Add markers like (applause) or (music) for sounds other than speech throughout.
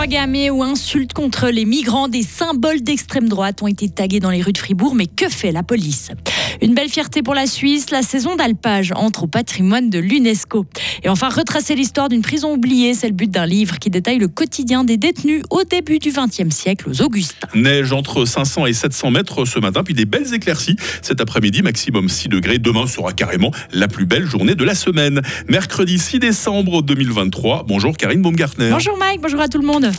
Croix ou insultes contre les migrants, des symboles d'extrême droite ont été tagués dans les rues de Fribourg, mais que fait la police? Une belle fierté pour la Suisse, la saison d'alpage entre au patrimoine de l'UNESCO. Et enfin, retracer l'histoire d'une prison oubliée, c'est le but d'un livre qui détaille le quotidien des détenus au début du XXe siècle aux Augustins. Neige entre 500 et 700 mètres ce matin, puis des belles éclaircies cet après-midi, maximum 6 degrés. Demain sera carrément la plus belle journée de la semaine. Mercredi 6 décembre 2023. Bonjour Karine Baumgartner. Bonjour Mike, bonjour à tout le monde.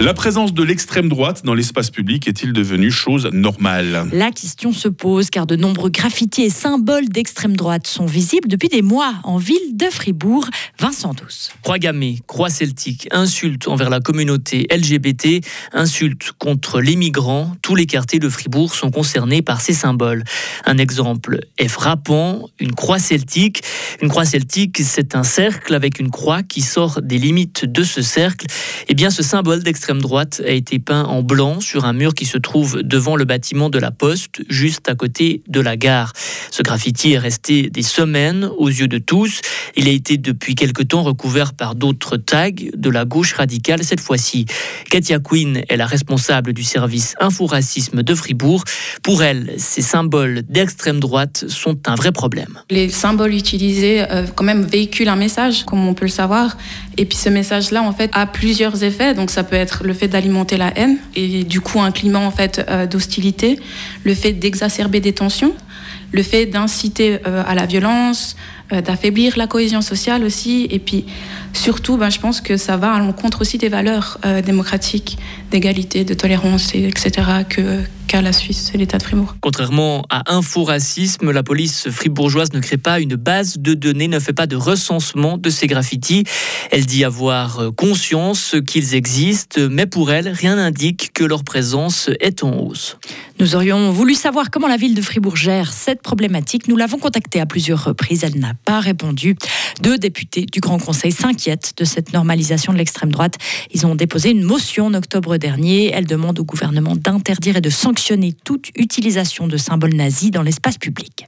La présence de l'extrême droite dans l'espace public est-il devenue chose normale? La question se pose car de nombreux graffitis et symboles d'extrême droite sont visibles depuis des mois en ville de Fribourg. Vincent Douce. Croix gammée, croix celtique, insultes envers la communauté LGBT, insultes contre les migrants, tous les quartiers de Fribourg sont concernés par ces symboles. Un exemple est frappant, une croix celtique. Une croix celtique, c'est un cercle avec une croix qui sort des limites de ce cercle. Eh bien, ce symbole d'extrême droite a été peint en blanc sur un mur qui se trouve devant le bâtiment de la Poste, juste à côté de la gare. Ce graffiti est resté des semaines aux yeux de tous. Il a été depuis quelque temps recouvert par d'autres tags de la gauche radicale cette fois-ci. Katia Quinn est la responsable du service info-racisme de Fribourg. Pour elle, ces symboles d'extrême droite sont un vrai problème. Les symboles utilisés euh, quand même véhiculent un message, comme on peut le savoir. Et puis ce message-là, en fait, a plusieurs effets. Donc ça peut être le fait d'alimenter la haine et du coup un climat en fait euh, d'hostilité, le fait d'exacerber des tensions, le fait d'inciter euh, à la violence, euh, d'affaiblir la cohésion sociale aussi. Et puis surtout, ben, je pense que ça va à l'encontre aussi des valeurs démocratiques, d'égalité, de tolérance, et etc. que qu'à la Suisse et l'État de Fribourg. Contrairement à Info-Racisme, la police fribourgeoise ne crée pas une base de données, ne fait pas de recensement de ces graffitis. Elle dit avoir conscience qu'ils existent, mais pour elle, rien n'indique que leur présence est en hausse. Nous aurions voulu savoir comment la ville de Fribourg gère cette problématique. Nous l'avons contactée à plusieurs reprises. Elle n'a pas répondu. Deux députés du Grand Conseil s'inquiètent de cette normalisation de l'extrême droite. Ils ont déposé une motion en octobre dernier. Elle demande au gouvernement d'interdire et de sanctionner toute utilisation de symboles nazis dans l'espace public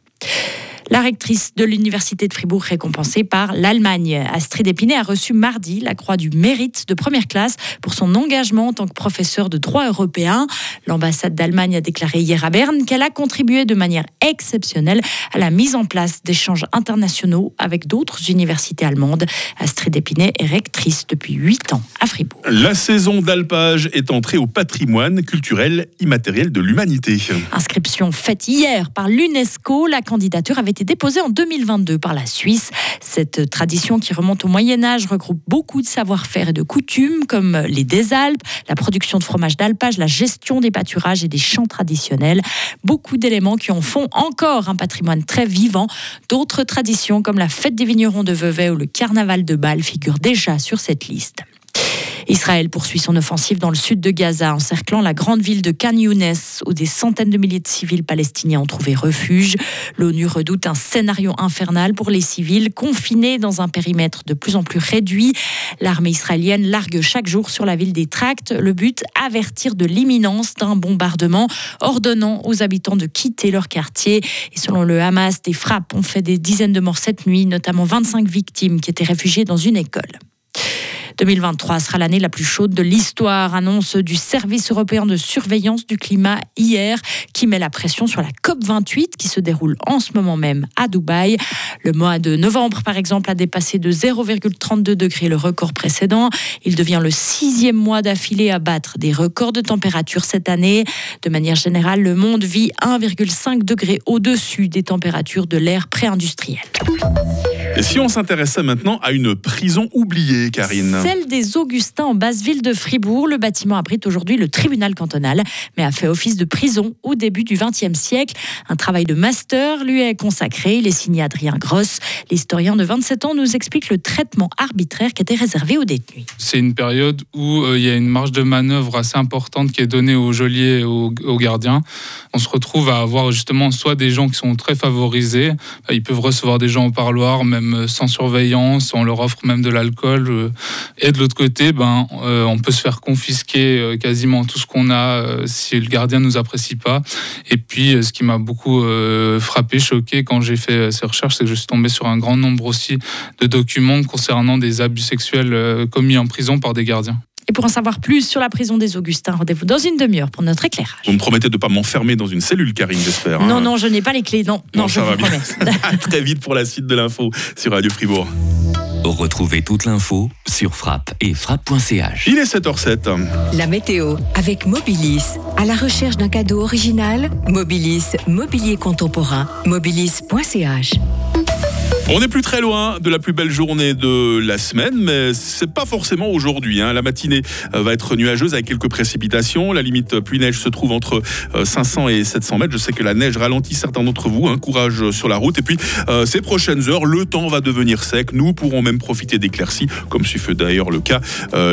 la rectrice de l'Université de Fribourg récompensée par l'Allemagne. Astrid Épinay a reçu mardi la Croix du Mérite de première classe pour son engagement en tant que professeur de droit européen. L'ambassade d'Allemagne a déclaré hier à Berne qu'elle a contribué de manière exceptionnelle à la mise en place d'échanges internationaux avec d'autres universités allemandes. Astrid Épinay est rectrice depuis 8 ans à Fribourg. La saison d'alpage est entrée au patrimoine culturel immatériel de l'humanité. Inscription faite hier par l'UNESCO, la candidature avait été déposée en 2022 par la Suisse. Cette tradition qui remonte au Moyen Âge regroupe beaucoup de savoir-faire et de coutumes comme les des Alpes, la production de fromage d'alpage, la gestion des pâturages et des chants traditionnels. Beaucoup d'éléments qui en font encore un patrimoine très vivant. D'autres traditions comme la fête des vignerons de Vevey ou le carnaval de Bâle figurent déjà sur cette liste. Israël poursuit son offensive dans le sud de Gaza, encerclant la grande ville de Khan Younes, où des centaines de milliers de civils palestiniens ont trouvé refuge. L'ONU redoute un scénario infernal pour les civils confinés dans un périmètre de plus en plus réduit. L'armée israélienne largue chaque jour sur la ville des Tracts. Le but, avertir de l'imminence d'un bombardement, ordonnant aux habitants de quitter leur quartier. Et selon le Hamas, des frappes ont fait des dizaines de morts cette nuit, notamment 25 victimes qui étaient réfugiées dans une école. 2023 sera l'année la plus chaude de l'histoire, annonce du Service européen de surveillance du climat hier, qui met la pression sur la COP28 qui se déroule en ce moment même à Dubaï. Le mois de novembre, par exemple, a dépassé de 0,32 degrés le record précédent. Il devient le sixième mois d'affilée à battre des records de température cette année. De manière générale, le monde vit 1,5 degré au-dessus des températures de l'ère pré-industrielle. Et si on s'intéressait maintenant à une prison oubliée, Karine Celle des Augustins en basse ville de Fribourg. Le bâtiment abrite aujourd'hui le tribunal cantonal, mais a fait office de prison au début du XXe siècle. Un travail de master lui est consacré. Il est signé Adrien Gross. L'historien de 27 ans nous explique le traitement arbitraire qui était réservé aux détenus. C'est une période où euh, il y a une marge de manœuvre assez importante qui est donnée aux geôliers et aux, aux gardiens. On se retrouve à avoir justement soit des gens qui sont très favorisés, ils peuvent recevoir des gens au parloir, même sans surveillance, on leur offre même de l'alcool. et de l'autre côté, ben, on peut se faire confisquer quasiment tout ce qu'on a si le gardien nous apprécie pas. Et puis, ce qui m'a beaucoup frappé, choqué quand j'ai fait ces recherches, c'est que je suis tombé sur un grand nombre aussi de documents concernant des abus sexuels commis en prison par des gardiens. Et pour en savoir plus sur la prison des Augustins, rendez-vous dans une demi-heure pour notre éclairage. Vous me promettez de ne pas m'enfermer dans une cellule, Karine, j'espère. Non, hein. non, je n'ai pas les clés. Non, non, je vous promets. (laughs) très vite pour la suite de l'info sur Radio Fribourg. Retrouvez toute l'info sur frappe et frappe.ch. Il est 7h07. La météo avec Mobilis. À la recherche d'un cadeau original, Mobilis, mobilier contemporain, mobilis.ch. On n'est plus très loin de la plus belle journée de la semaine, mais c'est pas forcément aujourd'hui. Hein. La matinée euh, va être nuageuse avec quelques précipitations. La limite pluie-neige se trouve entre 500 euh, et 700 mètres. Je sais que la neige ralentit certains d'entre vous. Hein. Courage sur la route. Et puis, euh, ces prochaines heures, le temps va devenir sec. Nous pourrons même profiter d'éclaircies, comme ce fut d'ailleurs le cas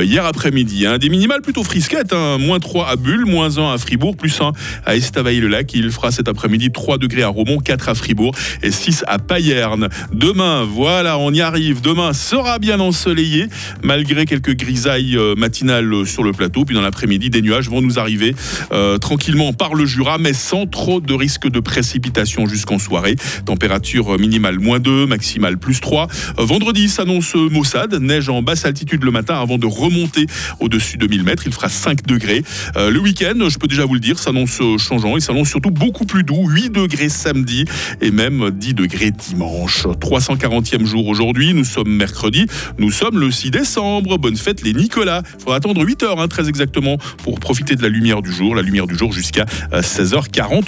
hier après-midi. Hein. Des minimales plutôt frisquettes. Moins 3 à Bulle, moins 1 à Fribourg, plus 1 à Estavayer-le-Lac. Il fera cet après-midi 3 degrés à Romont, 4 à Fribourg et 6 à Payerne. Demain, voilà, on y arrive. Demain sera bien ensoleillé, malgré quelques grisailles euh, matinales sur le plateau. Puis dans l'après-midi, des nuages vont nous arriver euh, tranquillement par le Jura, mais sans trop de risque de précipitation jusqu'en soirée. Température minimale moins 2, maximale plus 3. Euh, vendredi s'annonce maussade, neige en basse altitude le matin avant de remonter au-dessus de 1000 mètres. Il fera 5 degrés. le week-end, je peux déjà vous le dire, s'annonce changeant. Il s'annonce surtout beaucoup plus doux, 8 degrés samedi et même 10 degrés dimanche. 340e jour aujourd'hui. Nous sommes mercredi. Nous sommes le 6 décembre. Bonne fête les Nicolas. Il faudra attendre 8 heures, hein, très exactement, pour profiter de la lumière du jour. La lumière du jour jusqu'à 16h40. Euh,